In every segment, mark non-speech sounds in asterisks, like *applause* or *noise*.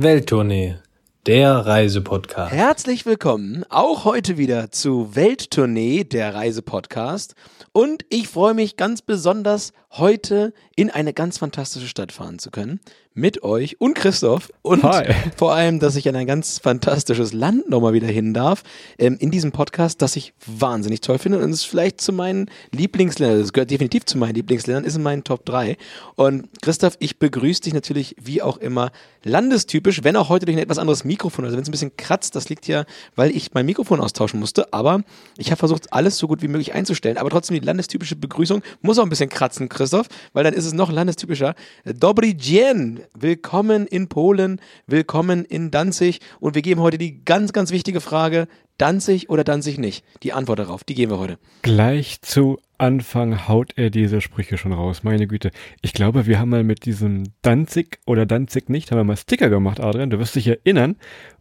Welttournee, der Reisepodcast. Herzlich willkommen auch heute wieder zu Welttournee, der Reisepodcast. Und ich freue mich ganz besonders, heute in eine ganz fantastische Stadt fahren zu können. Mit euch und Christoph. Und Hi. *laughs* vor allem, dass ich in ein ganz fantastisches Land nochmal wieder hin darf. Ähm, in diesem Podcast, das ich wahnsinnig toll finde. Und es ist vielleicht zu meinen Lieblingsländern, es gehört definitiv zu meinen Lieblingsländern, ist in meinen Top 3. Und Christoph, ich begrüße dich natürlich wie auch immer landestypisch, wenn auch heute durch ein etwas anderes Mikrofon. Also wenn es ein bisschen kratzt, das liegt ja, weil ich mein Mikrofon austauschen musste. Aber ich habe versucht, alles so gut wie möglich einzustellen. Aber trotzdem die landestypische Begrüßung muss auch ein bisschen kratzen, Christoph, weil dann ist es noch landestypischer. Dobry willkommen in Polen, willkommen in Danzig. Und wir geben heute die ganz, ganz wichtige Frage, Danzig oder Danzig nicht? Die Antwort darauf, die geben wir heute. Gleich zu Anfang haut er diese Sprüche schon raus. Meine Güte. Ich glaube, wir haben mal mit diesem Danzig oder Danzig nicht, haben wir mal Sticker gemacht, Adrian. Du wirst dich erinnern.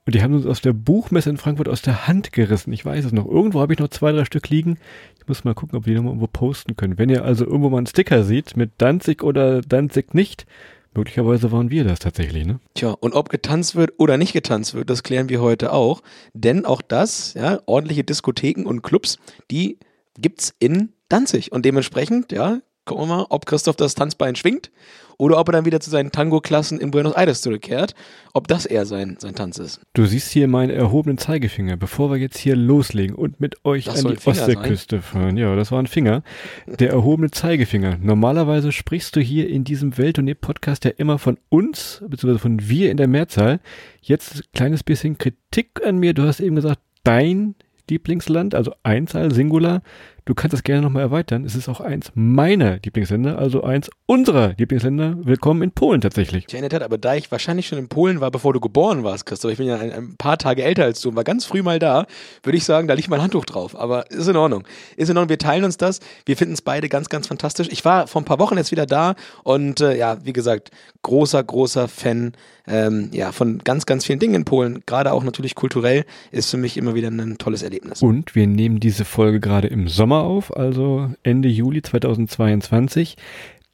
Und die haben uns aus der Buchmesse in Frankfurt aus der Hand gerissen. Ich weiß es noch. Irgendwo habe ich noch zwei, drei Stück liegen. Ich muss mal gucken, ob wir die nochmal irgendwo posten können. Wenn ihr also irgendwo mal einen Sticker seht mit Danzig oder Danzig nicht, möglicherweise waren wir das tatsächlich, ne? Tja, und ob getanzt wird oder nicht getanzt wird, das klären wir heute auch. Denn auch das, ja, ordentliche Diskotheken und Clubs, die gibt's in Danzig. Und dementsprechend, ja, gucken wir mal, ob Christoph das Tanzbein schwingt oder ob er dann wieder zu seinen Tango-Klassen in Buenos Aires zurückkehrt. Ob das eher sein, sein Tanz ist. Du siehst hier meinen erhobenen Zeigefinger, bevor wir jetzt hier loslegen und mit euch Das an die Ostseeküste fahren. Ja, das war ein Finger. Der erhobene Zeigefinger. Normalerweise sprichst du hier in diesem Welttournee-Podcast ja immer von uns, beziehungsweise von wir in der Mehrzahl. Jetzt ein kleines bisschen Kritik an mir. Du hast eben gesagt, dein Lieblingsland, also Einzahl, Singular. Du kannst das gerne nochmal erweitern. Es ist auch eins meiner Lieblingsländer, also eins unserer Lieblingsländer. Willkommen in Polen tatsächlich. Tja, in der Tat, aber da ich wahrscheinlich schon in Polen war, bevor du geboren warst, Christoph, ich bin ja ein, ein paar Tage älter als du und war ganz früh mal da, würde ich sagen, da liegt mein Handtuch drauf. Aber ist in Ordnung. Ist in Ordnung, wir teilen uns das. Wir finden es beide ganz, ganz fantastisch. Ich war vor ein paar Wochen jetzt wieder da und äh, ja, wie gesagt, großer, großer Fan ähm, ja, von ganz, ganz vielen Dingen in Polen. Gerade auch natürlich kulturell ist für mich immer wieder ein tolles Erlebnis. Und wir nehmen diese Folge gerade im Sommer auf, also Ende Juli 2022.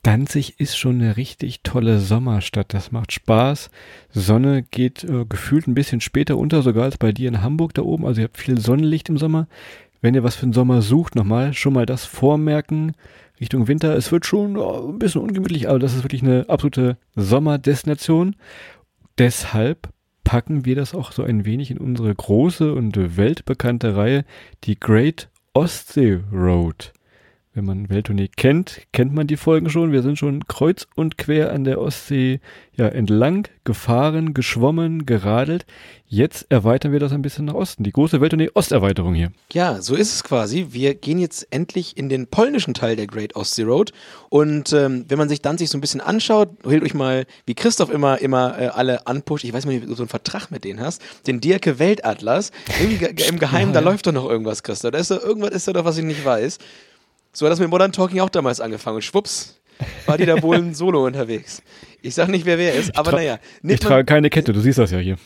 Danzig ist schon eine richtig tolle Sommerstadt. Das macht Spaß. Sonne geht äh, gefühlt ein bisschen später unter, sogar als bei dir in Hamburg da oben. Also ihr habt viel Sonnenlicht im Sommer. Wenn ihr was für den Sommer sucht, nochmal schon mal das vormerken. Richtung Winter. Es wird schon oh, ein bisschen ungemütlich, aber das ist wirklich eine absolute Sommerdestination. Deshalb packen wir das auch so ein wenig in unsere große und weltbekannte Reihe, die Great Ostsee Road. Wenn man Welttournee kennt, kennt man die Folgen schon. Wir sind schon kreuz und quer an der Ostsee ja, entlang gefahren, geschwommen, geradelt. Jetzt erweitern wir das ein bisschen nach Osten. Die große Welttournee Osterweiterung hier. Ja, so ist es quasi. Wir gehen jetzt endlich in den polnischen Teil der Great Ostsee Road. Und ähm, wenn man sich Danzig so ein bisschen anschaut, hält euch mal, wie Christoph immer, immer äh, alle anpusht. Ich weiß nicht, ob du so einen Vertrag mit denen hast. Den Dirke Weltatlas. Im, im Geheimen, da läuft doch noch irgendwas, Christoph. Da ist doch irgendwas, ist da doch, was ich nicht weiß. So hat das mit Modern Talking auch damals angefangen. Und schwupps, war die da wohl *laughs* ein Solo unterwegs. Ich sag nicht, wer wer ist, aber naja. Ich trage keine Kette, du siehst das ja hier.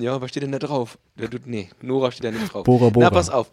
ja, was steht denn da drauf? Du, nee, Nora steht da nicht drauf. Bora Bora. Na, pass auf.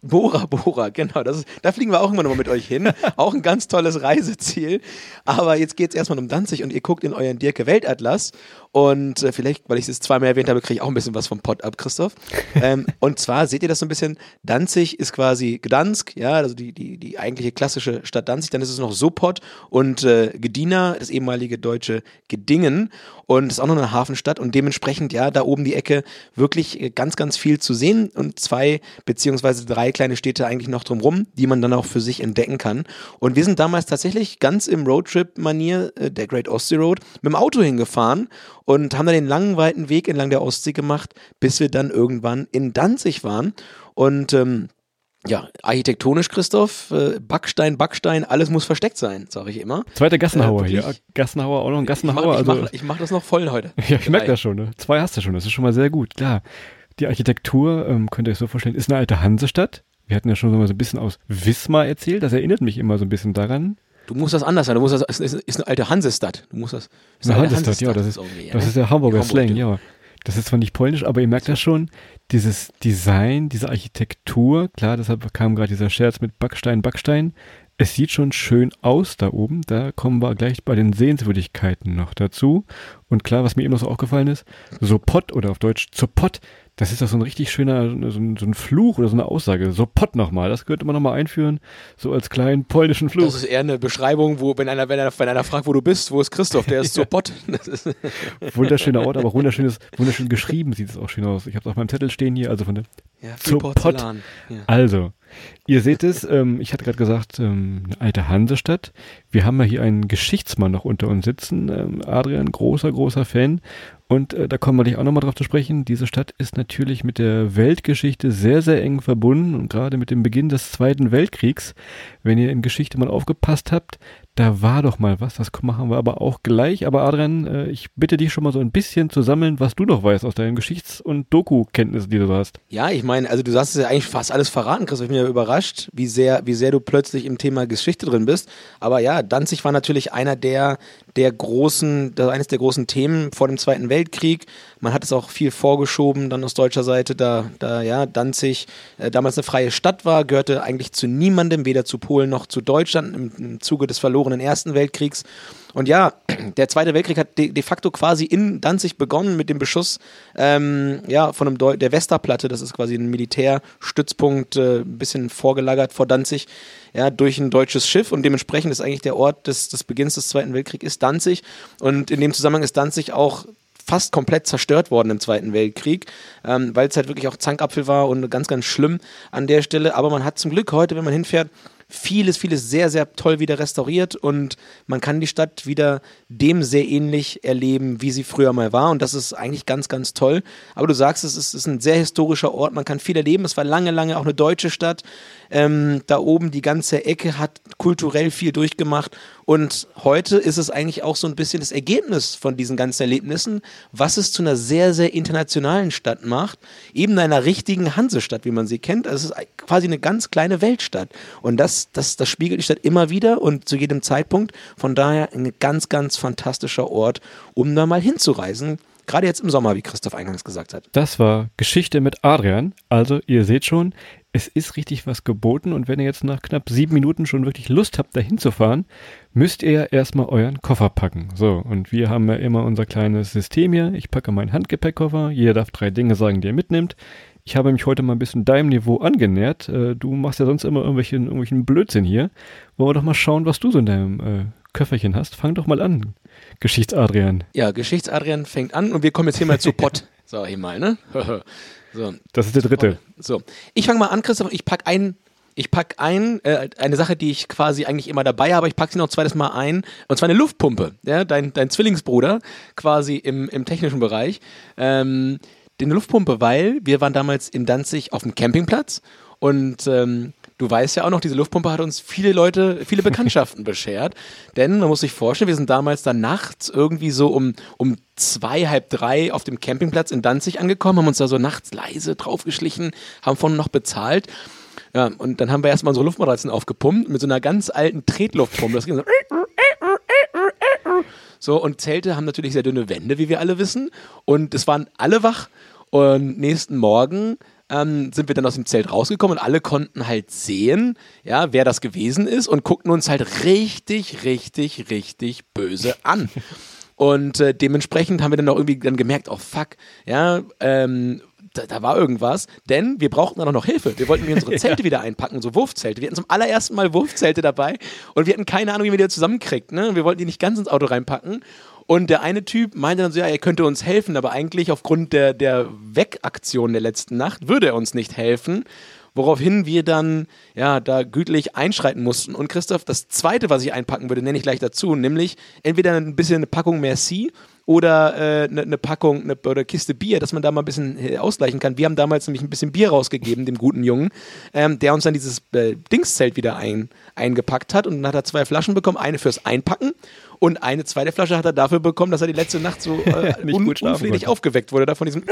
Bora Bora, genau. Das ist, da fliegen wir auch immer noch mal mit euch hin. *laughs* auch ein ganz tolles Reiseziel. Aber jetzt geht es erstmal um Danzig und ihr guckt in euren Dirke Weltatlas. Und äh, vielleicht, weil ich es zweimal erwähnt habe, kriege ich auch ein bisschen was vom Pott ab, Christoph. *laughs* ähm, und zwar seht ihr das so ein bisschen, Danzig ist quasi Gdansk, ja, also die, die, die eigentliche klassische Stadt Danzig. Dann ist es noch Sopot und äh, Gdynia, das ehemalige deutsche Gedingen. Und es ist auch noch eine Hafenstadt und dementsprechend, ja, da oben die Ecke wirklich äh, ganz, ganz viel zu sehen und zwei beziehungsweise drei kleine Städte eigentlich noch drumrum, die man dann auch für sich entdecken kann. Und wir sind damals tatsächlich ganz im Roadtrip-Manier äh, der Great Ostsee Road mit dem Auto hingefahren und haben dann den langen, weiten Weg entlang der Ostsee gemacht, bis wir dann irgendwann in Danzig waren. Und ähm, ja, architektonisch, Christoph, äh, Backstein, Backstein, alles muss versteckt sein, sage ich immer. Zweiter Gassenhauer Äh, hier. wirklich? Gassenhauer, auch noch ein Ich Gassenhauer. mache ich also, mach, mach das noch voll heute. *laughs* Ja, ich merke Drei. das schon. Ne? Zwei hast du schon, das ist schon mal sehr gut, klar. Die Architektur, ähm, könnt ihr euch so vorstellen, ist eine alte Hansestadt. Wir hatten ja schon so mal so ein bisschen aus Wismar erzählt, das erinnert mich immer so ein bisschen daran. Du musst das anders sein. Du musst das, es ist, ist eine alte Hansestadt. Du musst das. ist Eine alte Hansestadt, ja, das ist, irgendwie, das ne? ist der Hamburger Hamburg, Slang, ja. ja. Das ist zwar nicht polnisch, aber ihr merkt das schon, dieses Design, diese Architektur, klar, deshalb kam gerade dieser Scherz mit Backstein, Backstein, Es sieht schon schön aus da oben. Da kommen wir gleich bei den Sehenswürdigkeiten noch dazu. Und klar, was mir eben noch so aufgefallen ist, Sopot oder auf Deutsch Zopot, das ist doch so ein richtig schöner, so ein, so ein Fluch oder so eine Aussage. Sopot nochmal, das könnte man nochmal einführen, so als kleinen polnischen Fluch. Das ist eher eine Beschreibung, wo, wenn einer, wenn einer, wenn einer fragt, wo du bist, wo ist Christoph, der ist *laughs* Sopot. *laughs* Wunderschöner Ort, aber wunderschönes, wunderschön geschrieben sieht es auch schön aus. Ich habe es auf meinem Zettel stehen hier, also von der ja, Porzellan. Ja. Also, Ihr seht es, ähm, ich hatte gerade gesagt, ähm, eine alte Hansestadt. Wir haben ja hier einen Geschichtsmann noch unter uns sitzen. Ähm, Adrian, großer, großer Fan. Und äh, da kommen wir dich auch nochmal drauf zu sprechen. Diese Stadt ist natürlich mit der Weltgeschichte sehr, sehr eng verbunden und gerade mit dem Beginn des Zweiten Weltkriegs. Wenn ihr in Geschichte mal aufgepasst habt, da war doch mal was, das machen wir aber auch gleich. Aber Adrian, äh, ich bitte dich schon mal so ein bisschen zu sammeln, was du noch weißt aus deinen Geschichts- und Doku-Kenntnissen, die du hast. Ja, ich meine, also du hast es ja eigentlich fast alles verraten, Chris. Ich bin ja überrascht, wie sehr, wie sehr du plötzlich im Thema Geschichte drin bist. Aber ja, Danzig war natürlich einer der, der großen, eines der großen Themen vor dem Zweiten Weltkrieg. Man hat es auch viel vorgeschoben, dann aus deutscher Seite, da, da ja, Danzig äh, damals eine freie Stadt war, gehörte eigentlich zu niemandem, weder zu Polen noch zu Deutschland im, im Zuge des verlorenen Ersten Weltkriegs. Und ja, *clears throat* der Zweite Weltkrieg hat de, de facto quasi in Danzig begonnen mit dem Beschuss ähm, ja, von einem der Westerplatte, das ist quasi ein Militärstützpunkt, äh, ein bisschen vorgelagert vor Danzig, ja, durch ein deutsches Schiff und dementsprechend ist eigentlich der Ort des, des Beginns des Zweiten Weltkriegs ist Danzig und in dem Zusammenhang ist Danzig auch fast komplett zerstört worden im Zweiten Weltkrieg, ähm, weil es halt wirklich auch Zankapfel war und ganz, ganz schlimm an der Stelle. Aber man hat zum Glück heute, wenn man hinfährt, vieles, vieles sehr, sehr toll wieder restauriert und man kann die Stadt wieder dem sehr ähnlich erleben, wie sie früher mal war. Und das ist eigentlich ganz, ganz toll. Aber du sagst, es ist, ist ein sehr historischer Ort, man kann viel erleben. Es war lange, lange auch eine deutsche Stadt. Ähm, da oben die ganze Ecke hat kulturell viel durchgemacht. Und heute ist es eigentlich auch so ein bisschen das Ergebnis von diesen ganzen Erlebnissen, was es zu einer sehr, sehr internationalen Stadt macht. Eben einer richtigen Hansestadt, wie man sie kennt. Also es ist quasi eine ganz kleine Weltstadt. Und das, das, das spiegelt die Stadt immer wieder und zu jedem Zeitpunkt. Von daher ein ganz, ganz fantastischer Ort, um da mal hinzureisen. Gerade jetzt im Sommer, wie Christoph eingangs gesagt hat. Das war Geschichte mit Adrian. Also, ihr seht schon, es ist richtig was geboten und wenn ihr jetzt nach knapp sieben Minuten schon wirklich Lust habt, dahin zu fahren, müsst ihr erstmal euren Koffer packen. So, und wir haben ja immer unser kleines System hier. Ich packe meinen Handgepäckkoffer, jeder darf drei Dinge sagen, die er mitnimmt. Ich habe mich heute mal ein bisschen deinem Niveau angenähert. Äh, du machst ja sonst immer irgendwelchen, irgendwelchen Blödsinn hier. Wollen wir doch mal schauen, was du so in deinem äh, Köfferchen hast. Fang doch mal an, Geschichtsadrian. Ja, Geschichtsadrian fängt an und wir kommen jetzt hier mal zu *laughs* Pott. So, hier mal, ne? *laughs* so. Das ist der dritte. So, ich fange mal an, Christoph. Ich pack ein, ich pack ein, äh, eine Sache, die ich quasi eigentlich immer dabei habe, ich packe sie noch zweites Mal ein, und zwar eine Luftpumpe. Ja, dein, dein Zwillingsbruder quasi im, im technischen Bereich. Ähm, eine Luftpumpe, weil wir waren damals in Danzig auf dem Campingplatz und ähm, du weißt ja auch noch, diese Luftpumpe hat uns viele Leute, viele Bekanntschaften *laughs* beschert. Denn man muss sich vorstellen, wir sind damals dann nachts irgendwie so um, um zwei, halb drei auf dem Campingplatz in Danzig angekommen, haben uns da so nachts leise draufgeschlichen, haben vorne noch bezahlt. Ja, und dann haben wir erstmal unsere Luftmatratzen aufgepumpt mit so einer ganz alten Tretluftpumpe. Das ging so. *laughs* So, und Zelte haben natürlich sehr dünne Wände, wie wir alle wissen. Und es waren alle wach. Und nächsten Morgen ähm, sind wir dann aus dem Zelt rausgekommen und alle konnten halt sehen, ja, wer das gewesen ist und guckten uns halt richtig, richtig, richtig böse an. *laughs* Und äh, dementsprechend haben wir dann auch irgendwie dann gemerkt, oh fuck, ja, ähm, da, da, war irgendwas, denn wir brauchten dann auch noch Hilfe. Wir wollten unsere *laughs* Zelte ja. wieder einpacken, so Wurfzelte. Wir hatten zum allerersten Mal Wurfzelte dabei und wir hatten keine Ahnung, wie wir die zusammenkriegt. Ne? Wir wollten die nicht ganz ins Auto reinpacken. Und der eine Typ meinte dann so, ja, er könnte uns helfen, aber eigentlich aufgrund der, der Wegaktion der letzten Nacht würde er uns nicht helfen. Woraufhin wir dann ja da gütlich einschreiten mussten. Und Christoph, das zweite, was ich einpacken würde, nenne ich gleich dazu, nämlich entweder ein bisschen eine Packung Merci oder eine äh, ne, ne Packung ne, oder Kiste Bier, dass man da mal ein bisschen äh, ausgleichen kann. Wir haben damals nämlich ein bisschen Bier rausgegeben, dem guten Jungen, ähm, der uns dann dieses äh, Dingszelt wieder ein, eingepackt hat und dann hat er zwei Flaschen bekommen, eine fürs Einpacken und eine zweite Flasche hat er dafür bekommen, dass er die letzte Nacht so *laughs* äh, un unfriedlich aufgeweckt wurde, da von diesem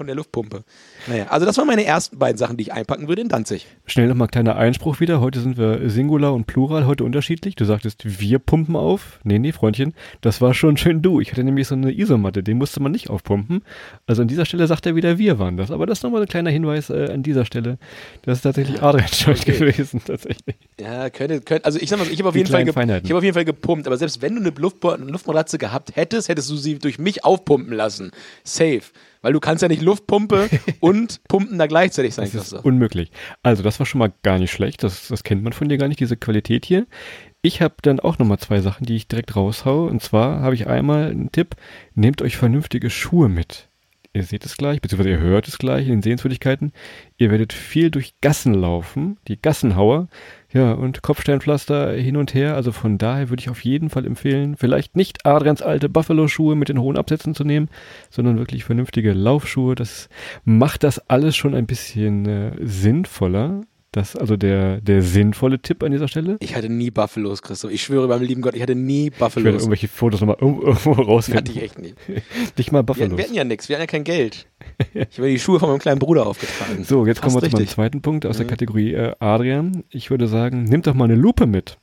von der Luftpumpe. Naja, also das waren meine ersten beiden Sachen, die ich einpacken würde in Danzig. Schnell nochmal kleiner Einspruch wieder. Heute sind wir Singular und Plural, heute unterschiedlich. Du sagtest, wir pumpen auf. Nee, nee, Freundchen, das war schon schön du. Ich hatte nämlich so eine Isomatte, den musste man nicht aufpumpen. Also an dieser Stelle sagt er wieder, wir waren das. Aber das ist nochmal ein kleiner Hinweis äh, an dieser Stelle. Das ist tatsächlich Adrian schuld Okay. gewesen, tatsächlich. Ja, könnte, könnte, also ich sag mal so, ich habe auf, jeden Fall ich hab auf jeden Fall gepumpt, aber selbst wenn du eine Luftmatratze gehabt hättest, hättest du sie durch mich aufpumpen lassen. Safe. Weil du kannst ja nicht Luftpumpe *laughs* und Pumpen da gleichzeitig sein, Das ist unmöglich. Also das war schon mal gar nicht schlecht. Das, das kennt man von dir gar nicht, diese Qualität hier. Ich habe dann auch nochmal zwei Sachen, die ich direkt raushaue. Und zwar habe ich einmal einen Tipp, nehmt euch vernünftige Schuhe mit. Ihr seht es gleich, beziehungsweise ihr hört es gleich in den Sehenswürdigkeiten. Ihr werdet viel durch Gassen laufen, die Gassenhauer. Ja, und Kopfsteinpflaster hin und her. Also von daher würde ich auf jeden Fall empfehlen, vielleicht nicht Adrians alte Buffalo-Schuhe mit den hohen Absätzen zu nehmen, sondern wirklich vernünftige Laufschuhe. Das macht das alles schon ein bisschen äh, sinnvoller. Das also der, der sinnvolle Tipp an dieser Stelle. Ich hatte nie Buffalos, Christoph. Ich schwöre beim lieben Gott, ich hatte nie Ich werde Buffalos. irgendwelche Fotos nochmal irgendwo, irgendwo Hatte rausfinden. ich echt nie. *laughs* Nicht mal Wir, Buffalos. wir hatten ja nichts, wir hatten ja kein Geld. Ich habe die Schuhe von meinem kleinen Bruder aufgetragen. So, jetzt kommen wir Fast zu meinem richtig. zweiten Punkt aus der Mhm. Kategorie äh, Adrian. Ich würde sagen, nehmt doch mal eine Lupe mit.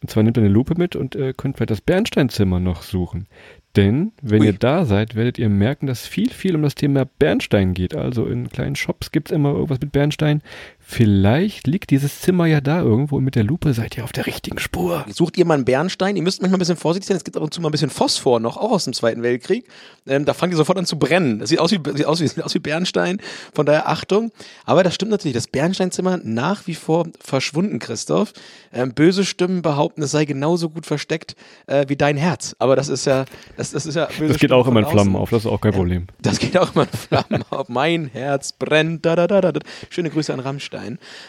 Und zwar nehmt eine Lupe mit und äh, könnt vielleicht das Bernsteinzimmer noch suchen. Denn wenn Ui. ihr da seid, werdet ihr merken, dass viel, viel um das Thema Bernstein geht. Also in kleinen Shops gibt's immer irgendwas mit Bernstein. Vielleicht liegt dieses Zimmer ja da irgendwo und mit der Lupe seid ihr auf der richtigen Spur. Sucht ihr mal einen Bernstein? Ihr müsst manchmal ein bisschen vorsichtig sein. Es gibt ab und zu mal ein bisschen Phosphor noch, auch aus dem Zweiten Weltkrieg. Ähm, da fangen die sofort an zu brennen. Das sieht aus wie, sieht aus wie, sieht aus wie Bernstein. Von daher Achtung. Aber das stimmt natürlich. Das Bernsteinzimmer nach wie vor verschwunden, Christoph. Ähm, böse Stimmen behaupten, es sei genauso gut versteckt äh, wie dein Herz. Aber das ist ja, das, das ist ja böse Das geht Stimmen auch immer in Flammen auf, das ist auch kein Problem. Das geht auch immer in Flammen auf. Mein Herz brennt. Da, da, da, da. da. Schöne Grüße an Rammstein.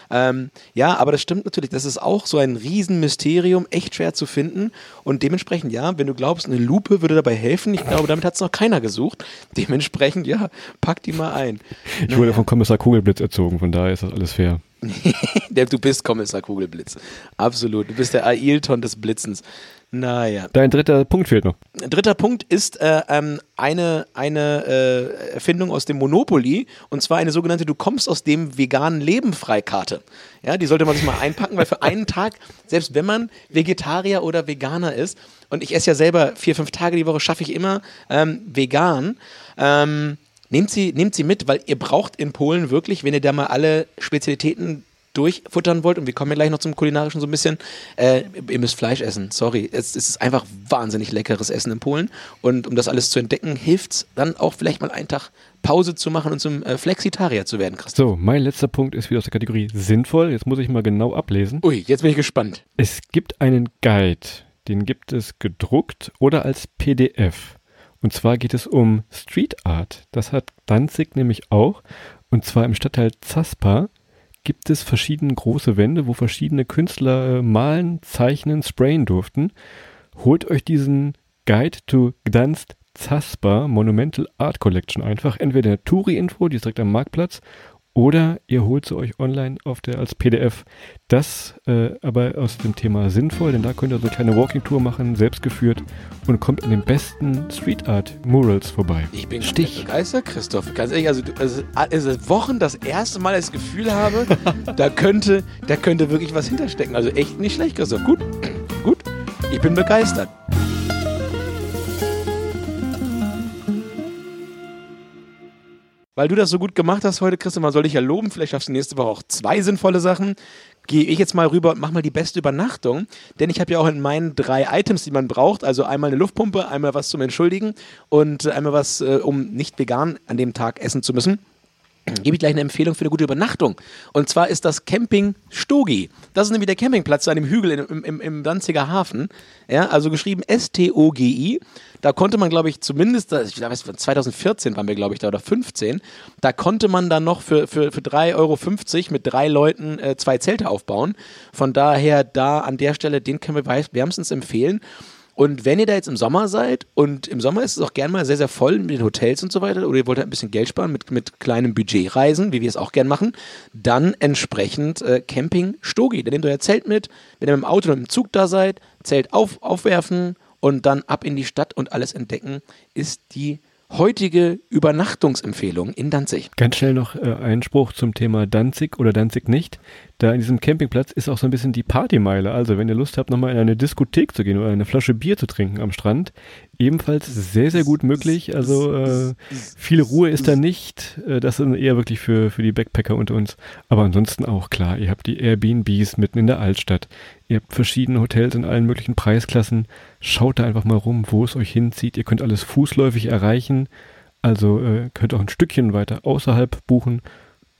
Ähm, ja, aber das stimmt natürlich. Das ist auch so ein Riesenmysterium, echt schwer zu finden. Und dementsprechend, ja, wenn du glaubst, eine Lupe würde dabei helfen, ich glaube, damit hat es noch keiner gesucht. Dementsprechend, ja, pack die mal ein. Ich wurde von Kommissar Kugelblitz erzogen, von daher ist das alles fair. *laughs* Du bist Kommissar Kugelblitz. Absolut. Du bist der Ailton des Blitzens. Naja. Dein dritter Punkt fehlt noch. Dritter Punkt ist äh, ähm, eine, eine äh, Erfindung aus dem Monopoly und zwar eine sogenannte Du kommst aus dem veganen Leben Freikarte. Ja, die sollte man sich mal einpacken, weil für einen Tag, selbst wenn man Vegetarier oder Veganer ist, und ich esse ja selber vier, fünf Tage die Woche, schaffe ich immer ähm, vegan. Ähm, nehmt, sie, nehmt sie mit, weil ihr braucht in Polen wirklich, wenn ihr da mal alle Spezialitäten durchfuttern wollt, und wir kommen ja gleich noch zum kulinarischen so ein bisschen, äh, ihr müsst Fleisch essen, sorry. Es, es ist einfach wahnsinnig leckeres Essen in Polen. Und um das alles zu entdecken, hilft es dann auch vielleicht mal einen Tag Pause zu machen und zum äh, Flexitarier zu werden, Christoph. So, mein letzter Punkt ist wieder aus der Kategorie sinnvoll. Jetzt muss ich mal genau ablesen. Ui, jetzt bin ich gespannt. Es gibt einen Guide, den gibt es gedruckt oder als PDF. Und zwar geht es um Street Art. Das hat Danzig nämlich auch. Und zwar im Stadtteil Zaspa gibt es verschiedene große Wände, wo verschiedene Künstler äh, malen, zeichnen, sprayen durften. Holt euch diesen Guide to Gdansk Zaspa Monumental Art Collection einfach. Entweder der Touri-Info, die ist direkt am Marktplatz, oder ihr holt sie euch online auf der als PDF. Das äh, aber aus dem Thema sinnvoll, denn da könnt ihr so eine kleine Walking-Tour machen, selbstgeführt und kommt an den besten Street Art Murals vorbei. Ich bin Stich. begeistert, Christoph. Ganz ehrlich, also, du- also es ist Wochen das erste Mal das Gefühl habe, *laughs* da könnte, da könnte wirklich was hinterstecken. Also echt nicht schlecht, Christoph. Gut, *clears throat* gut. Ich bin begeistert. Weil du das so gut gemacht hast heute, Christoph, man soll dich ja loben. Vielleicht schaffst du nächste Woche auch zwei sinnvolle Sachen. Gehe ich jetzt mal rüber und mach mal die beste Übernachtung. Denn ich habe ja auch in meinen drei Items, die man braucht, also einmal eine Luftpumpe, einmal was zum Entschuldigen und einmal was, äh, um nicht vegan an dem Tag essen zu müssen gebe ich gleich eine Empfehlung für eine gute Übernachtung. Und zwar ist das Camping Stogi. Das ist nämlich der Campingplatz an dem Hügel im, im, im Danziger Hafen. Ja, also geschrieben S-T-O-G-I. Da konnte man, glaube ich, zumindest, ich weiß, 2014 waren wir, glaube ich, da oder 15, da konnte man dann noch für, für, für 3,50 Euro mit drei Leuten äh, zwei Zelte aufbauen. Von daher da an der Stelle, den können wir wärmstens empfehlen. Und wenn ihr da jetzt im Sommer seid, und im Sommer ist es auch gern mal sehr, sehr voll mit den Hotels und so weiter, oder ihr wollt halt ein bisschen Geld sparen mit, mit kleinem Budgetreisen, wie wir es auch gern machen, dann entsprechend äh, Camping Stogi. Dann nehmt euer Zelt mit, wenn ihr mit dem Auto oder mit dem Zug da seid, Zelt auf, aufwerfen und dann ab in die Stadt und alles entdecken, ist die heutige Übernachtungsempfehlung in Danzig. Ganz schnell noch äh, ein Spruch zum Thema Danzig oder Danzig nicht. Da in diesem Campingplatz ist auch so ein bisschen die Partymeile. Also wenn ihr Lust habt, nochmal in eine Diskothek zu gehen oder eine Flasche Bier zu trinken am Strand, ebenfalls sehr, sehr gut möglich. Also äh, viel Ruhe ist da nicht. Äh, das ist eher wirklich für, für die Backpacker unter uns. Aber ansonsten auch klar, ihr habt die Airbnbs mitten in der Altstadt. Ihr habt verschiedene Hotels in allen möglichen Preisklassen. Schaut da einfach mal rum, wo es euch hinzieht. Ihr könnt alles fußläufig erreichen. Also äh, könnt auch ein Stückchen weiter außerhalb buchen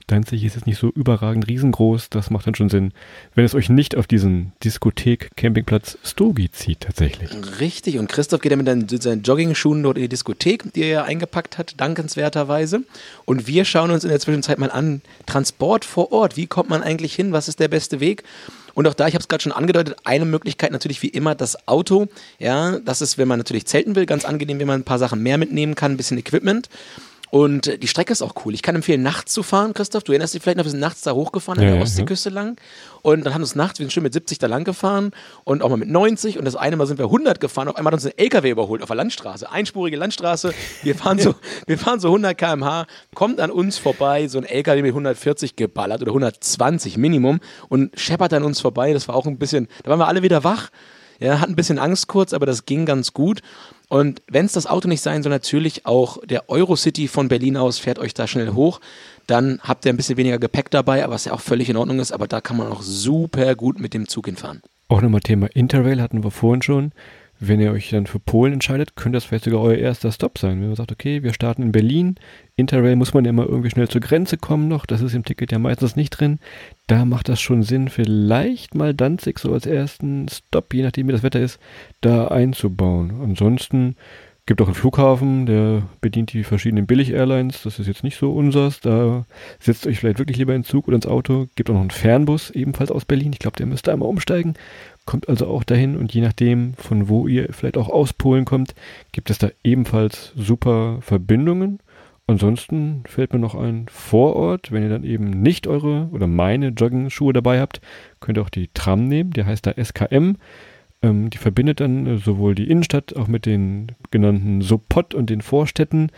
Danzig ist jetzt nicht so überragend riesengroß, das macht dann schon Sinn, wenn es euch nicht auf diesen Diskothek-Campingplatz Stogi zieht tatsächlich. Richtig, und Christoph geht ja mit seinen, Jogging-Schuhen dort in die Diskothek, die er ja eingepackt hat, dankenswerterweise. Und wir schauen uns in der Zwischenzeit mal an, Transport vor Ort, wie kommt man eigentlich hin, was ist der beste Weg? Und auch da, ich habe es gerade schon angedeutet, eine Möglichkeit natürlich wie immer das Auto. Ja, das ist, wenn man natürlich zelten will, ganz angenehm, wenn man ein paar Sachen mehr mitnehmen kann, ein bisschen Equipment. Und die Strecke ist auch cool. Ich kann empfehlen, nachts zu fahren, Christoph. Du erinnerst dich vielleicht noch, wir sind nachts da hochgefahren an Ja, der ja, Ostseeküste lang. Und dann haben wir uns nachts, wir sind schön mit 70 da lang gefahren und auch mal mit 90. Und das eine Mal sind wir 100 gefahren. Auf einmal hat uns ein LKW überholt auf der Landstraße. Einspurige Landstraße. Wir fahren so, *laughs* wir fahren so 100 km/h. Kommt an uns vorbei so ein LKW mit 140 geballert oder 120 Minimum und scheppert an uns vorbei. Das war auch ein bisschen, da waren wir alle wieder wach. Ja, hatten ein bisschen Angst kurz, aber das ging ganz gut. Und wenn es das Auto nicht sein soll, natürlich auch der Eurocity von Berlin aus fährt euch da schnell hoch. Dann habt ihr ein bisschen weniger Gepäck dabei, was ja auch völlig in Ordnung ist. Aber da kann man auch super gut mit dem Zug hinfahren. Auch nochmal Thema Interrail hatten wir vorhin schon. Wenn ihr euch dann für Polen entscheidet, könnte das vielleicht sogar euer erster Stop sein. Wenn man sagt, okay, wir starten in Berlin, Interrail muss man ja immer irgendwie schnell zur Grenze kommen noch, das ist im Ticket ja meistens nicht drin. Da macht das schon Sinn, vielleicht mal Danzig so als ersten Stop, je nachdem wie das Wetter ist, da einzubauen. Ansonsten gibt auch einen Flughafen, der bedient die verschiedenen Billig-Airlines, das ist jetzt nicht so unsers, da setzt euch vielleicht wirklich lieber in den Zug oder ins Auto. Gibt auch noch einen Fernbus, ebenfalls aus Berlin, ich glaube, der müsste einmal umsteigen. Kommt also auch dahin. Und je nachdem, von wo ihr vielleicht auch aus Polen kommt, gibt es da ebenfalls super Verbindungen. Ansonsten fällt mir noch ein Vorort, wenn ihr dann eben nicht eure oder meine Jogging-Schuhe dabei habt, könnt ihr auch die Tram nehmen, der heißt da SKM. Ähm, die verbindet dann äh, sowohl die Innenstadt auch mit den genannten Sopot und den Vorstädten.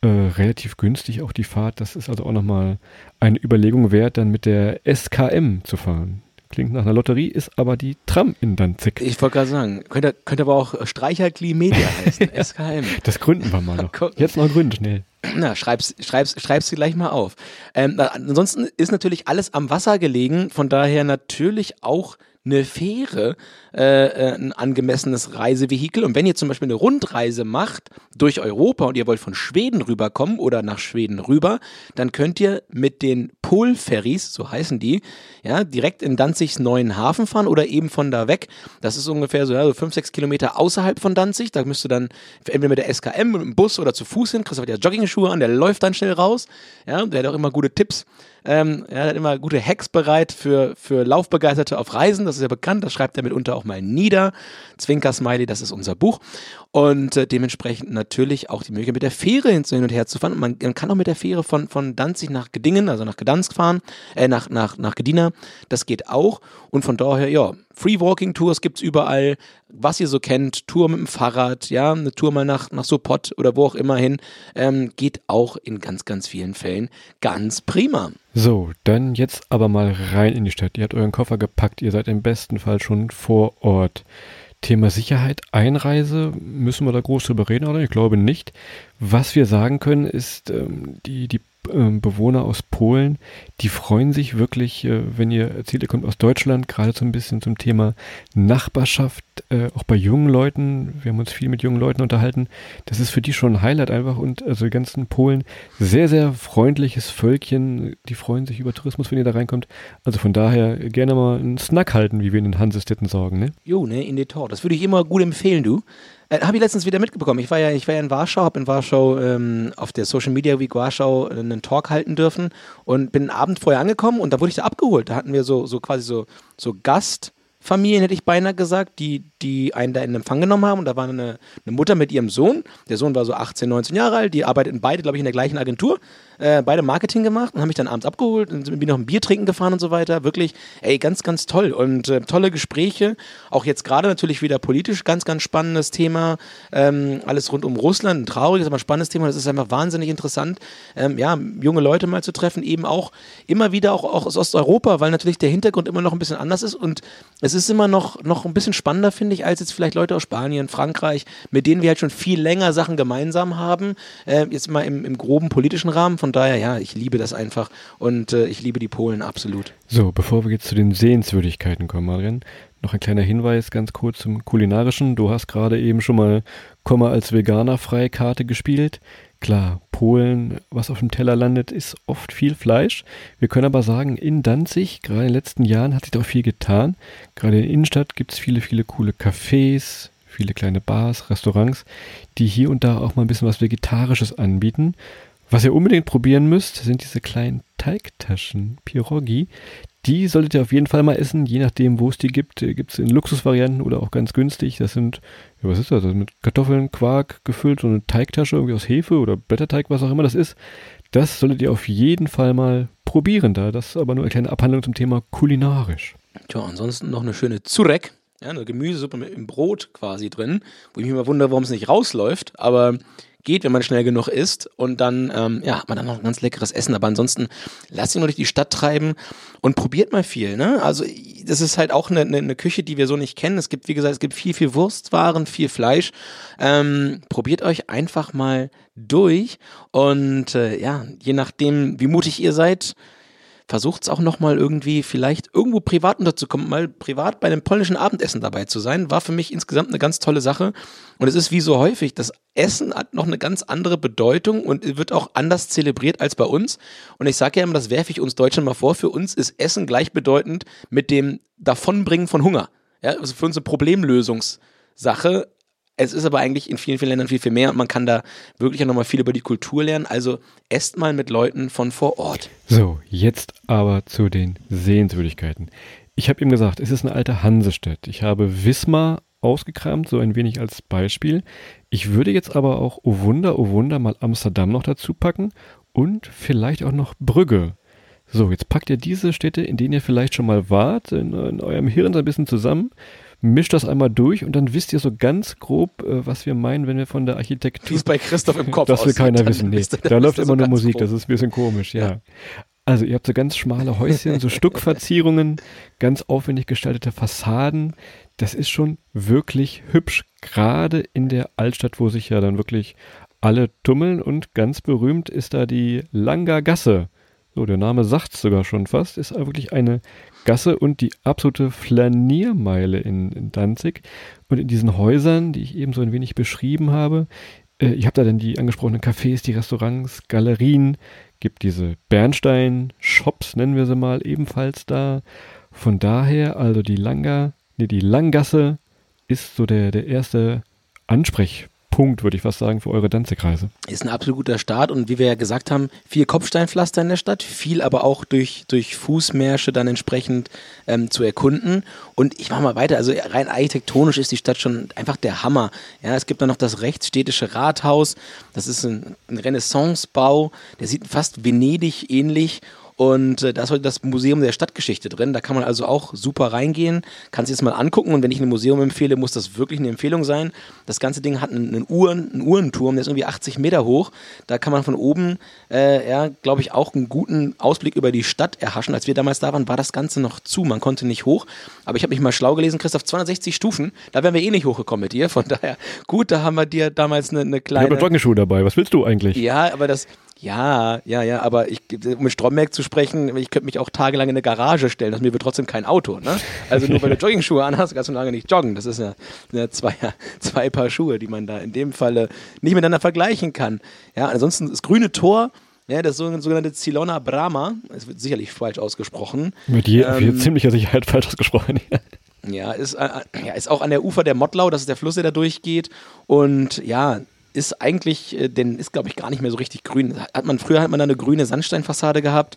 Äh, relativ günstig auch die Fahrt. Das ist also auch nochmal eine Überlegung wert, dann mit der SKM zu fahren. Klingt nach einer Lotterie, ist aber die Tram in Danzig. Ich wollte gerade sagen, könnte, könnte aber auch Streicherkli Media *laughs* heißen, SKM. Das gründen wir mal *laughs* noch. Jetzt noch gründen, schnell. Na, schreib's, schreib's, schreib's dir gleich mal auf. Ähm, na, ansonsten ist natürlich alles am Wasser gelegen, von daher natürlich auch eine Fähre äh, äh, ein angemessenes Reisevehikel. Und wenn ihr zum Beispiel eine Rundreise macht durch Europa und ihr wollt von Schweden rüberkommen oder nach Schweden rüber, dann könnt ihr mit den Polferries, so heißen die, ja, direkt in Danzigs neuen Hafen fahren oder eben von da weg. Das ist ungefähr so, ja, so fünf, sechs Kilometer außerhalb von Danzig. Da müsst ihr dann entweder mit der SKM, mit dem Bus oder zu Fuß hin. Christoph hat ja Jogging-Schuhe an, der läuft dann schnell raus. Ja, der hat auch immer gute Tipps. Ähm, er hat immer gute Hacks bereit für, für Laufbegeisterte auf Reisen. Das ist ja bekannt. Das schreibt er mitunter auch mal nieder. Zwinker-Smiley, das ist unser Buch. Und äh, dementsprechend natürlich auch die Möglichkeit, mit der Fähre hin und her zu fahren. Und man, man kann auch mit der Fähre von, von Danzig nach Gedingen, also nach Gdansk fahren, äh, nach, nach, nach Gedina. Das geht auch. Und von daher, ja, Free Walking Tours gibt's überall, was ihr so kennt, Tour mit dem Fahrrad, ja, eine Tour mal nach, nach Sopot oder wo auch immer hin, ähm, geht auch in ganz, ganz vielen Fällen ganz prima. So, dann jetzt aber mal rein in die Stadt. Ihr habt euren Koffer gepackt, ihr seid im besten Fall schon vor Ort. Thema Sicherheit, Einreise, müssen wir da groß drüber reden, oder? Ich glaube nicht. Was wir sagen können, ist, ähm, die, die Bewohner aus Polen, die freuen sich wirklich, äh, wenn ihr erzählt, ihr kommt aus Deutschland, gerade so ein bisschen zum Thema Nachbarschaft, äh, auch bei jungen Leuten. Wir haben uns viel mit jungen Leuten unterhalten. Das ist für die schon ein Highlight einfach und also die ganzen Polen, sehr, sehr freundliches Völkchen. Die freuen sich über Tourismus, wenn ihr da reinkommt. Also von daher gerne mal einen Snack halten, wie wir in den Hansestädten sagen, ne? Jo, ne, in die Tor. Das würde ich immer gut empfehlen, du. Äh, habe ich letztens wieder mitbekommen. Ich war ja, ich war ja in Warschau, habe in Warschau ähm, auf der Social Media Week Warschau einen Talk halten dürfen und bin einen Abend vorher angekommen und da wurde ich da abgeholt. Da hatten wir so, so quasi so, so Gast. Hätte ich beinahe gesagt, die, die einen da in Empfang genommen haben. Und da war eine, eine Mutter mit ihrem Sohn. Der Sohn war so 18, 19 Jahre alt. Die arbeiteten beide, glaube ich, in der gleichen Agentur. Äh, beide Marketing gemacht und haben mich dann abends abgeholt und mir noch ein Bier trinken gefahren und so weiter. Wirklich, ey, ganz, ganz toll. Und äh, tolle Gespräche. Auch jetzt gerade natürlich wieder politisch ganz, ganz spannendes Thema. Ähm, alles rund um Russland. Ein trauriges, aber spannendes Thema. Das ist einfach wahnsinnig interessant, ähm, ja, junge Leute mal zu treffen. Eben auch immer wieder auch, auch aus Osteuropa, weil natürlich der Hintergrund immer noch ein bisschen anders ist. Und es ist immer noch, noch ein bisschen spannender, finde ich, als jetzt vielleicht Leute aus Spanien, Frankreich, mit denen wir halt schon viel länger Sachen gemeinsam haben. Äh, jetzt mal im, im groben politischen Rahmen. Von daher, ja, ich liebe das einfach und äh, ich liebe die Polen absolut. So, bevor wir jetzt zu den Sehenswürdigkeiten kommen, Marian, noch ein kleiner Hinweis ganz kurz zum Kulinarischen. Du hast gerade eben schon mal Komma als Veganer Freikarte gespielt. Klar, Polen, was auf dem Teller landet, ist oft viel Fleisch. Wir können aber sagen, in Danzig, gerade in den letzten Jahren, hat sich doch viel getan. Gerade in der Innenstadt gibt es viele, viele coole Cafés, viele kleine Bars, Restaurants, die hier und da auch mal ein bisschen was Vegetarisches anbieten. Was ihr unbedingt probieren müsst, sind diese kleinen Teigtaschen, Pierogi. Die solltet ihr auf jeden Fall mal essen, je nachdem, wo es die gibt. Gibt es in Luxusvarianten oder auch ganz günstig. Das sind, ja, was ist das? das mit Kartoffeln, Quark gefüllt, so eine Teigtasche irgendwie aus Hefe oder Blätterteig, was auch immer das ist. Das solltet ihr auf jeden Fall mal probieren da. Das ist aber nur eine kleine Abhandlung zum Thema kulinarisch. Tja, ansonsten noch eine schöne Zurek. Ja, eine Gemüsesuppe mit im Brot quasi drin, wo ich mich immer wundere, warum es nicht rausläuft. Aber geht, wenn man schnell genug isst. Und dann ähm, ja, hat man dann noch ein ganz leckeres Essen. Aber ansonsten lasst ihn nur durch die Stadt treiben und probiert mal viel. Ne? Also das ist halt auch eine, eine, Küche, die wir so nicht kennen. Es gibt, wie gesagt, es gibt viel, viel Wurstwaren, viel Fleisch. Ähm, probiert euch einfach mal durch. Und äh, ja, je nachdem, wie mutig ihr seid, versucht es auch nochmal irgendwie vielleicht irgendwo privat unterzukommen, mal privat bei einem polnischen Abendessen dabei zu sein, war für mich insgesamt eine ganz tolle Sache. Und es ist wie so häufig, das Essen hat noch eine ganz andere Bedeutung und wird auch anders zelebriert als bei uns. Und ich sage ja immer, das werfe ich uns Deutschen mal vor, für uns ist Essen gleichbedeutend mit dem Davonbringen von Hunger. Ja, also für uns eine Problemlösungssache, es ist aber eigentlich in vielen, vielen Ländern viel, viel mehr und man kann da wirklich auch nochmal viel über die Kultur lernen. Also esst mal mit Leuten von vor Ort. So, jetzt aber zu den Sehenswürdigkeiten. Ich habe eben gesagt, es ist eine alte Hansestadt. Ich habe Wismar ausgekramt, so ein wenig als Beispiel. Ich würde jetzt aber auch, oh Wunder, oh Wunder, mal Amsterdam noch dazu packen und vielleicht auch noch Brügge. So, jetzt packt ihr diese Städte, in denen ihr vielleicht schon mal wart, in, in eurem Hirn so ein bisschen zusammen mischt das einmal durch und dann wisst ihr so ganz grob, äh, was wir meinen, wenn wir von der Architektur. Wie es bei Christoph im Kopf *laughs* Das will keiner wissen. Nee. Da läuft immer nur Musik, grob. das ist ein bisschen komisch, ja. ja. Also ihr habt so ganz schmale Häuschen, so *laughs* Stuckverzierungen, ganz aufwendig gestaltete Fassaden. Das ist schon wirklich hübsch, gerade in der Altstadt, wo sich ja dann wirklich alle tummeln und ganz berühmt ist da die Langer Gasse. So, der Name sagt sogar schon fast, ist wirklich eine Gasse und die absolute Flaniermeile in, in Danzig. Und in diesen Häusern, die ich eben so ein wenig beschrieben habe, äh, ich habe da dann die angesprochenen Cafés, die Restaurants, Galerien, gibt diese Bernstein-Shops, nennen wir sie mal, ebenfalls da. Von daher, also die Langer, nee, die Langgasse ist so der, der erste Ansprech, Punkt, würde ich fast sagen, für eure Danzigreise. Ist ein absolut guter Start und wie wir ja gesagt haben, viel Kopfsteinpflaster in der Stadt, viel aber auch durch, durch Fußmärsche dann entsprechend ähm, zu erkunden. Und ich mache mal weiter, also rein architektonisch ist die Stadt schon einfach der Hammer. Ja, es gibt dann noch das rechtsstädtische Rathaus, das ist ein, ein Renaissancebau, der sieht fast Venedig ähnlich und äh, da ist heute das Museum der Stadtgeschichte drin. Da kann man also auch super reingehen, kann sich das mal angucken. Und wenn ich ein Museum empfehle, muss das wirklich eine Empfehlung sein. Das ganze Ding hat einen, einen, Uhren, einen Uhrenturm, der ist irgendwie 80 Meter hoch. Da kann man von oben, äh, ja, glaube ich, auch einen guten Ausblick über die Stadt erhaschen. Als wir damals da waren, war das Ganze noch zu. Man konnte nicht hoch. Aber ich habe mich mal schlau gelesen, Christoph, 260 Stufen. Da wären wir eh nicht hochgekommen mit dir. Von daher, gut, da haben wir dir damals eine, eine kleine. Ich habe Joggenschuhe dabei. Was willst du eigentlich? Ja, aber das, ja, ja, ja, aber ich, um mit Stromberg zu sprechen, ich könnte mich auch tagelang in eine Garage stellen, das mir wird trotzdem kein Auto, ne? Also nur weil du *laughs* Joggingschuhe anhast, kannst du lange nicht joggen. Das ist ja, ja zwei, zwei Paar Schuhe, die man da in dem Falle nicht miteinander vergleichen kann. Ja, ansonsten das grüne Tor, ja, das sogenannte Zilona Brahma, es wird sicherlich falsch ausgesprochen. Mit je, ähm, ziemlicher Sicherheit falsch ausgesprochen, ja. Ja ist, äh, ja, ist auch an der Ufer der Mottlau, das ist der Fluss, der da durchgeht. Und ja, ist eigentlich, äh, denn ist glaube ich gar nicht mehr so richtig grün. Hat man früher hat man da eine grüne Sandsteinfassade gehabt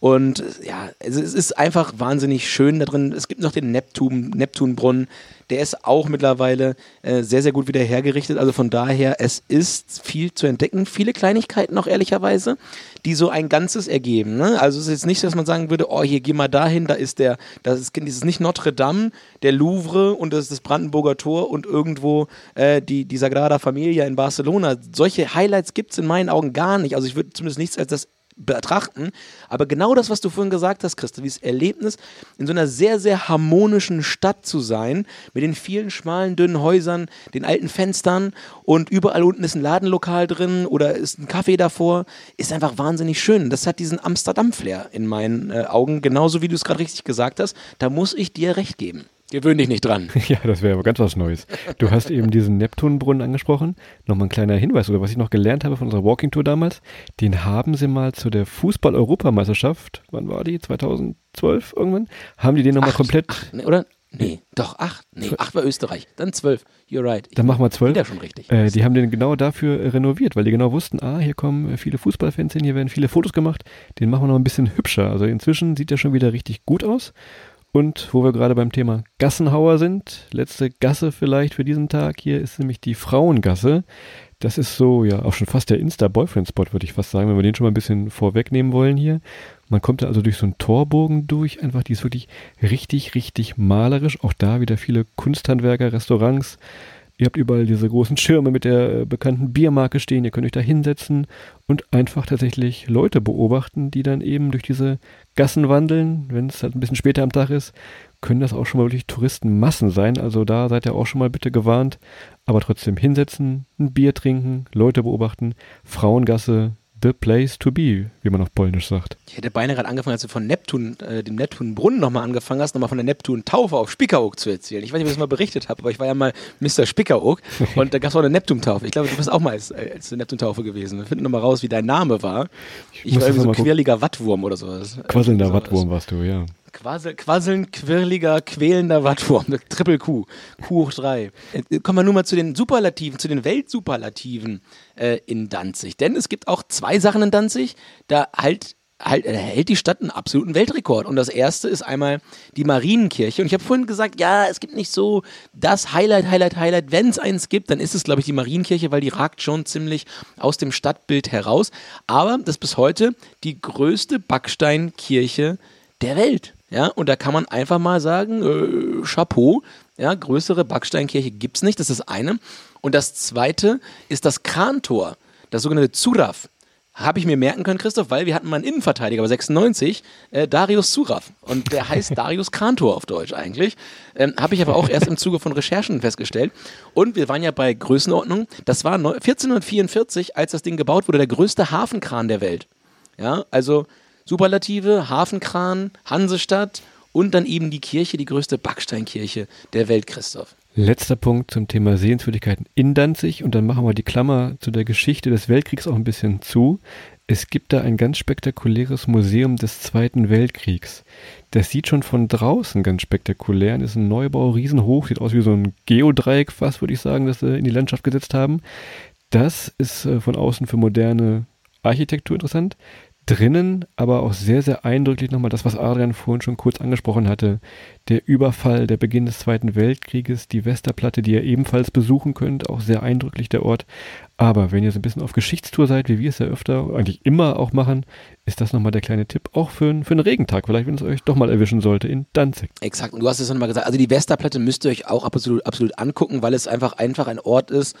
und ja, also es ist einfach wahnsinnig schön da drin. Es gibt noch den Neptun, Neptunbrunnen, der ist auch mittlerweile äh, sehr, sehr gut wieder hergerichtet. Also von daher, es ist viel zu entdecken. Viele Kleinigkeiten noch ehrlicherweise, die so ein Ganzes ergeben. Ne? Also es ist jetzt nicht, dass man sagen würde, oh, hier geh mal dahin, da ist der, das ist, das ist nicht Notre Dame, der Louvre und das ist das Brandenburger Tor und irgendwo äh, die, die Sagrada Familia in Barcelona. Solche Highlights gibt es in meinen Augen gar nicht. Also ich würde zumindest nichts als das betrachten. Aber genau das, was du vorhin gesagt hast, Christa, dieses Erlebnis, in so einer sehr, sehr harmonischen Stadt zu sein, mit den vielen schmalen, dünnen Häusern, den alten Fenstern und überall unten ist ein Ladenlokal drin oder ist ein Kaffee davor, ist einfach wahnsinnig schön. Das hat diesen Amsterdam-Flair in meinen äh, Augen, genauso wie du es gerade richtig gesagt hast. Da muss ich dir recht geben. Gewöhn dich nicht dran. *laughs* Ja, das wäre aber ganz was Neues. Du hast eben diesen Neptunbrunnen angesprochen. Nochmal ein kleiner Hinweis, oder was ich noch gelernt habe von unserer Walking Tour damals. Den haben sie mal zu der Fußball-Europameisterschaft, wann war die? 2012 irgendwann? Haben die den nochmal komplett. Acht, ne, oder? Nee, doch, acht. Nee, acht war Österreich. Dann zwölf. You're right. Ich Dann machen wir zwölf. Ja, schon richtig. Äh, die haben den genau dafür äh, renoviert, weil die genau wussten, ah, hier kommen äh, viele Fußballfans hin, hier werden viele Fotos gemacht. Den machen wir noch ein bisschen hübscher. Also inzwischen sieht der schon wieder richtig gut aus. Und wo wir gerade beim Thema Gassenhauer sind, letzte Gasse vielleicht für diesen Tag hier ist nämlich die Frauengasse. Das ist so, ja, auch schon fast der Insta-Boyfriend-Spot, würde ich fast sagen, wenn wir den schon mal ein bisschen vorwegnehmen wollen hier. Man kommt da also durch so einen Torbogen durch, einfach, die ist wirklich richtig, richtig malerisch. Auch da wieder viele Kunsthandwerker, Restaurants, Ihr habt überall diese großen Schirme mit der äh, bekannten Biermarke stehen. Ihr könnt euch da hinsetzen und einfach tatsächlich Leute beobachten, die dann eben durch diese Gassen wandeln. Wenn es halt ein bisschen später am Tag ist, können das auch schon mal wirklich Touristenmassen sein. Also da seid ihr auch schon mal bitte gewarnt. Aber trotzdem hinsetzen, ein Bier trinken, Leute beobachten, Frauengasse, the place to be, wie man auf Polnisch sagt. Ich hätte beinahe gerade angefangen, als du von Neptun, äh, dem Neptunbrunnen nochmal angefangen hast, nochmal von der Neptun-Taufe auf Spickeroog zu erzählen. Ich weiß nicht, ob ich das mal berichtet habe, aber ich war ja mal Mr. Spickeroog *laughs* und da gab es auch eine Neptun-Taufe. Ich glaube, du bist auch mal als, als Neptun-Taufe gewesen. Wir finden nochmal raus, wie dein Name war. Ich, ich war irgendwie so ein quirliger Wattwurm oder sowas. Quasselnder Wattwurm warst du, ja. Quassel, quasseln, quirliger, quälender Wattwurm. Triple Q. Q hoch 3. Äh, kommen wir nun mal zu den Superlativen, zu den Weltsuperlativen äh, in Danzig. Denn es gibt auch zwei Sachen in Danzig, da halt halt, hält die Stadt einen absoluten Weltrekord. Und das erste ist einmal die Marienkirche. Und ich habe vorhin gesagt, ja, es gibt nicht so das Highlight, Highlight, Highlight. Wenn es eins gibt, dann ist es, glaube ich, die Marienkirche, weil die ragt schon ziemlich aus dem Stadtbild heraus. Aber das ist bis heute die größte Backsteinkirche der Welt. Ja, und da kann man einfach mal sagen, äh, Chapeau, ja, größere Backsteinkirche gibt es nicht, das ist das eine. Und das zweite ist das Krantor, das sogenannte Zurav. Habe ich mir merken können, Christoph, weil wir hatten mal einen Innenverteidiger bei 96, äh, Darius Zurav. Und der *laughs* heißt Darius Krantor auf Deutsch eigentlich. Ähm, Habe ich aber auch erst im Zuge von Recherchen festgestellt. Und wir waren ja bei Größenordnung. Das war 1444, als das Ding gebaut wurde, der größte Hafenkran der Welt. Ja, also Superlative, Hafenkran, Hansestadt und dann eben die Kirche, die größte Backsteinkirche der Welt, Christoph. Letzter Punkt zum Thema Sehenswürdigkeiten in Danzig und dann machen wir die Klammer zu der Geschichte des Weltkriegs auch ein bisschen zu. Es gibt da ein ganz spektakuläres Museum des Zweiten Weltkriegs. Das sieht schon von draußen ganz spektakulär. Das ist ein Neubau, riesenhoch, sieht aus wie so ein Geodreieck fast, würde ich sagen, das sie in die Landschaft gesetzt haben. Das ist äh, von außen für moderne Architektur interessant drinnen, aber auch sehr, sehr eindrücklich nochmal das, was Adrian vorhin schon kurz angesprochen hatte. Der Überfall, der Beginn des Zweiten Weltkrieges, die Westerplatte, die ihr ebenfalls besuchen könnt, auch sehr eindrücklich der Ort. Aber wenn ihr so ein bisschen auf Geschichtstour seid, wie wir es ja öfter, eigentlich immer auch machen, ist das nochmal der kleine Tipp, auch für, für einen Regentag, vielleicht wenn es euch doch mal erwischen sollte in Danzig. Exakt, und du hast es nochmal gesagt, also die Westerplatte müsst ihr euch auch absolut, absolut angucken, weil es einfach, einfach ein Ort ist,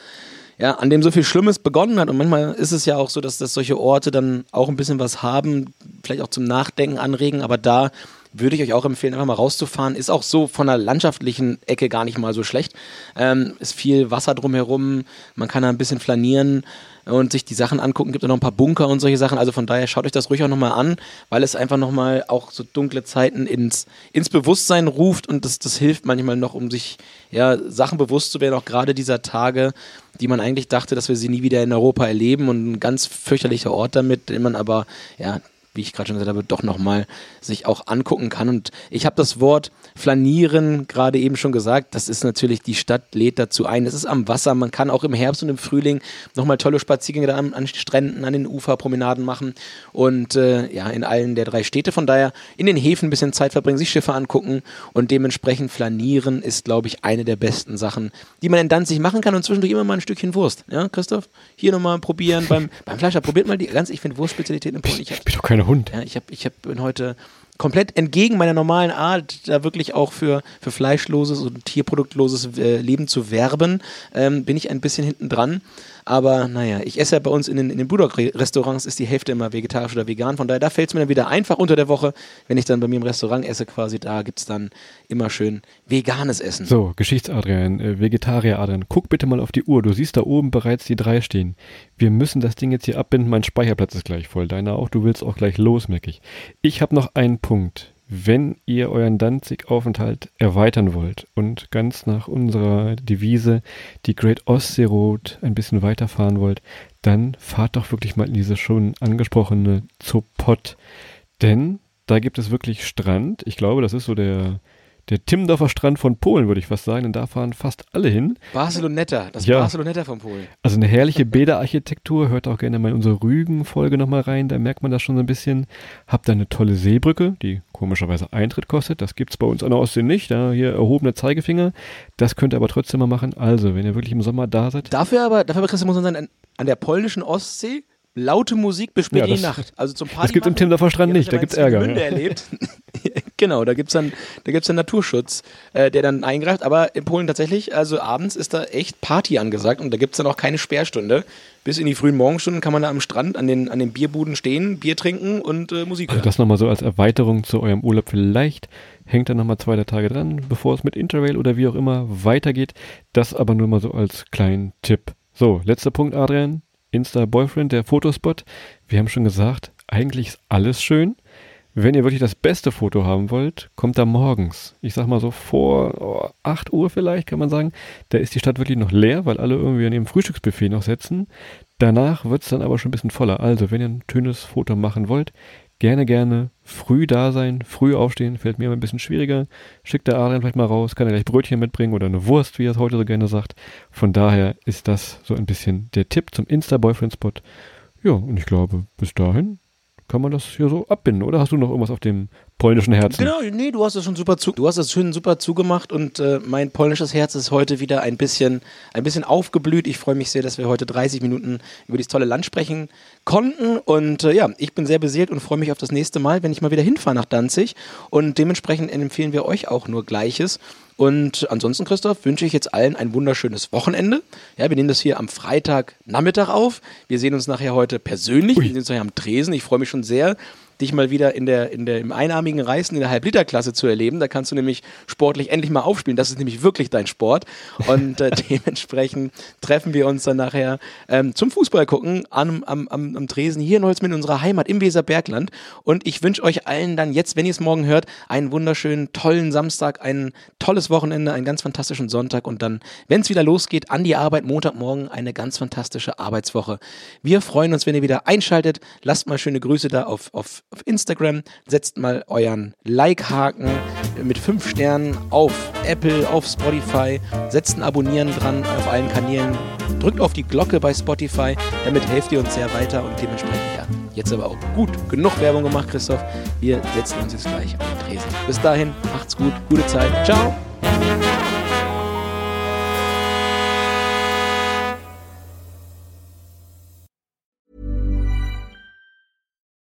ja, an dem so viel Schlimmes begonnen hat. Und manchmal ist es ja auch so, dass, dass solche Orte dann auch ein bisschen was haben, vielleicht auch zum Nachdenken anregen, aber da würde ich euch auch empfehlen, einfach mal rauszufahren. Ist auch so von der landschaftlichen Ecke gar nicht mal so schlecht. Ähm, ist viel Wasser drumherum, man kann da ein bisschen flanieren und sich die Sachen angucken. Gibt auch noch ein paar Bunker und solche Sachen. Also von daher schaut euch das ruhig auch nochmal an, weil es einfach nochmal auch so dunkle Zeiten ins, ins Bewusstsein ruft und das, das hilft manchmal noch, um sich ja, Sachen bewusst zu werden, auch gerade dieser Tage, die man eigentlich dachte, dass wir sie nie wieder in Europa erleben und ein ganz fürchterlicher Ort damit, den man aber ja wie ich gerade schon gesagt habe, doch nochmal sich auch angucken kann. Und ich habe das Wort flanieren gerade eben schon gesagt. Das ist natürlich, die Stadt lädt dazu ein. Es ist am Wasser. Man kann auch im Herbst und im Frühling nochmal tolle Spaziergänge an, an Stränden, an den Uferpromenaden machen. Und äh, ja, in allen der drei Städte. Von daher in den Häfen ein bisschen Zeit verbringen, sich Schiffe angucken und dementsprechend flanieren ist, glaube ich, eine der besten Sachen, die man in Danzig machen kann und zwischendurch immer mal ein Stückchen Wurst. Ja, Christoph? Hier nochmal probieren beim, beim Fleischer. Probiert mal die ganz, ich finde Wurstspezialitäten im Polen. Ich, ich bin doch kein Hund. Ja, ich, hab, ich hab, bin heute komplett entgegen meiner normalen Art, da wirklich auch für, für fleischloses und tierproduktloses äh, Leben zu werben, ähm, bin ich ein bisschen hinten dran. Aber naja, ich esse ja bei uns in den, in den Budok-Restaurants, ist die Hälfte immer vegetarisch oder vegan. Von daher, da fällt es mir dann wieder einfach unter der Woche, wenn ich dann bei mir im Restaurant esse, quasi, da gibt es dann immer schön veganes Essen. So, Geschichtsadrian, äh, Vegetarier-Adrian, guck bitte mal auf die Uhr. Du siehst da oben bereits die drei stehen. Wir müssen das Ding jetzt hier abbinden. Mein Speicherplatz ist gleich voll. Deiner auch. Du willst auch gleich los, merke ich. Ich habe noch einen Punkt wenn ihr euren Danzig-Aufenthalt erweitern wollt und ganz nach unserer Devise die Great Ostsee Road ein bisschen weiterfahren wollt, dann fahrt doch wirklich mal in diese schon angesprochene Zopot. Denn da gibt es wirklich Strand. Ich glaube, das ist so der der Timmendorfer Strand von Polen, würde ich fast sagen. Und da fahren fast alle hin. Barceloneta, das ja. Barceloneta von Polen. Also eine herrliche Bäderarchitektur. Hört auch gerne mal in unsere Rügen-Folge nochmal rein. Da merkt man das schon so ein bisschen. Habt da eine tolle Seebrücke, die komischerweise Eintritt kostet. Das gibt es bei uns an der Ostsee nicht. Da hier erhobene Zeigefinger. Das könnt ihr aber trotzdem mal machen. Also, wenn ihr wirklich im Sommer da seid. Dafür aber, dafür, Christian, muss man sagen, an der polnischen Ostsee laute Musik bis spät ja, in die Nacht. Also zum Party Das gibt es im Timmendorfer Strand nicht, da gibt es Ärger. Ja. erlebt. *laughs* genau, da gibt es dann, da gibt's dann Naturschutz, äh, der dann eingreift. Aber in Polen tatsächlich, also abends ist da echt Party angesagt und da gibt es dann auch keine Sperrstunde. Bis in die frühen Morgenstunden kann man da am Strand an den, an den Bierbuden stehen, Bier trinken und äh, Musik also hören. Also das nochmal so als Erweiterung zu eurem Urlaub. Vielleicht hängt da nochmal zwei, drei Tage dran, bevor es mit Interrail oder wie auch immer weitergeht. Das aber nur mal so als kleinen Tipp. So, letzter Punkt, Adrian. Insta-Boyfriend, der Fotospot. Wir haben schon gesagt, eigentlich ist alles schön. Wenn ihr wirklich das beste Foto haben wollt, kommt da morgens. Ich sag mal so vor oh, 8 Uhr vielleicht, kann man sagen. Da ist die Stadt wirklich noch leer, weil alle irgendwie an ihrem Frühstücksbuffet noch sitzen. Danach wird es dann aber schon ein bisschen voller. Also, wenn ihr ein schönes Foto machen wollt, gerne, gerne früh da sein, früh aufstehen, fällt mir immer ein bisschen schwieriger. Schickt der Adrian vielleicht mal raus, kann er gleich Brötchen mitbringen oder eine Wurst, wie er es heute so gerne sagt. Von daher ist das so ein bisschen der Tipp zum Insta-Boyfriend-Spot. Ja, und ich glaube, bis dahin kann man das hier so abbinden, oder hast du noch irgendwas auf dem polnischen Herzen? Genau, nee, du hast das schon super zu, du hast das schön super zugemacht und äh, mein polnisches Herz ist heute wieder ein bisschen, ein bisschen aufgeblüht. Ich freue mich sehr, dass wir heute 30 Minuten über dieses tolle Land sprechen konnten und äh, ja, ich bin sehr beseelt und freue mich auf das nächste Mal, wenn ich mal wieder hinfahre nach Danzig und dementsprechend empfehlen wir euch auch nur Gleiches. Und ansonsten, Christoph, wünsche ich jetzt allen ein wunderschönes Wochenende. Ja, wir nehmen das hier am Freitagnachmittag auf. Wir sehen uns nachher heute persönlich. Ui. Wir sehen uns nachher am Tresen. Ich freue mich schon sehr, dich mal wieder in der, in der, im einarmigen Reißen in der Halbliterklasse zu erleben. Da kannst du nämlich sportlich endlich mal aufspielen. Das ist nämlich wirklich dein Sport. Und äh, *laughs* dementsprechend treffen wir uns dann nachher ähm, zum Fußball gucken am, am, am, am Tresen hier in Holzminden, in unserer Heimat im Weserbergland. Und ich wünsche euch allen dann jetzt, wenn ihr es morgen hört, einen wunderschönen, tollen Samstag, ein tolles Wochenende, einen ganz fantastischen Sonntag und dann, wenn es wieder losgeht, an die Arbeit, Montagmorgen, eine ganz fantastische Arbeitswoche. Wir freuen uns, wenn ihr wieder einschaltet. Lasst mal schöne Grüße da auf, auf auf Instagram. Setzt mal euren Like-Haken mit 5 Sternen auf Apple, auf Spotify. Setzt ein Abonnieren dran auf allen Kanälen. Drückt auf die Glocke bei Spotify. Damit helft ihr uns sehr weiter und dementsprechend ja. Jetzt aber auch gut. Genug Werbung gemacht, Christoph. Wir setzen uns jetzt gleich an den Tresen. Bis dahin, macht's gut, gute Zeit. Ciao.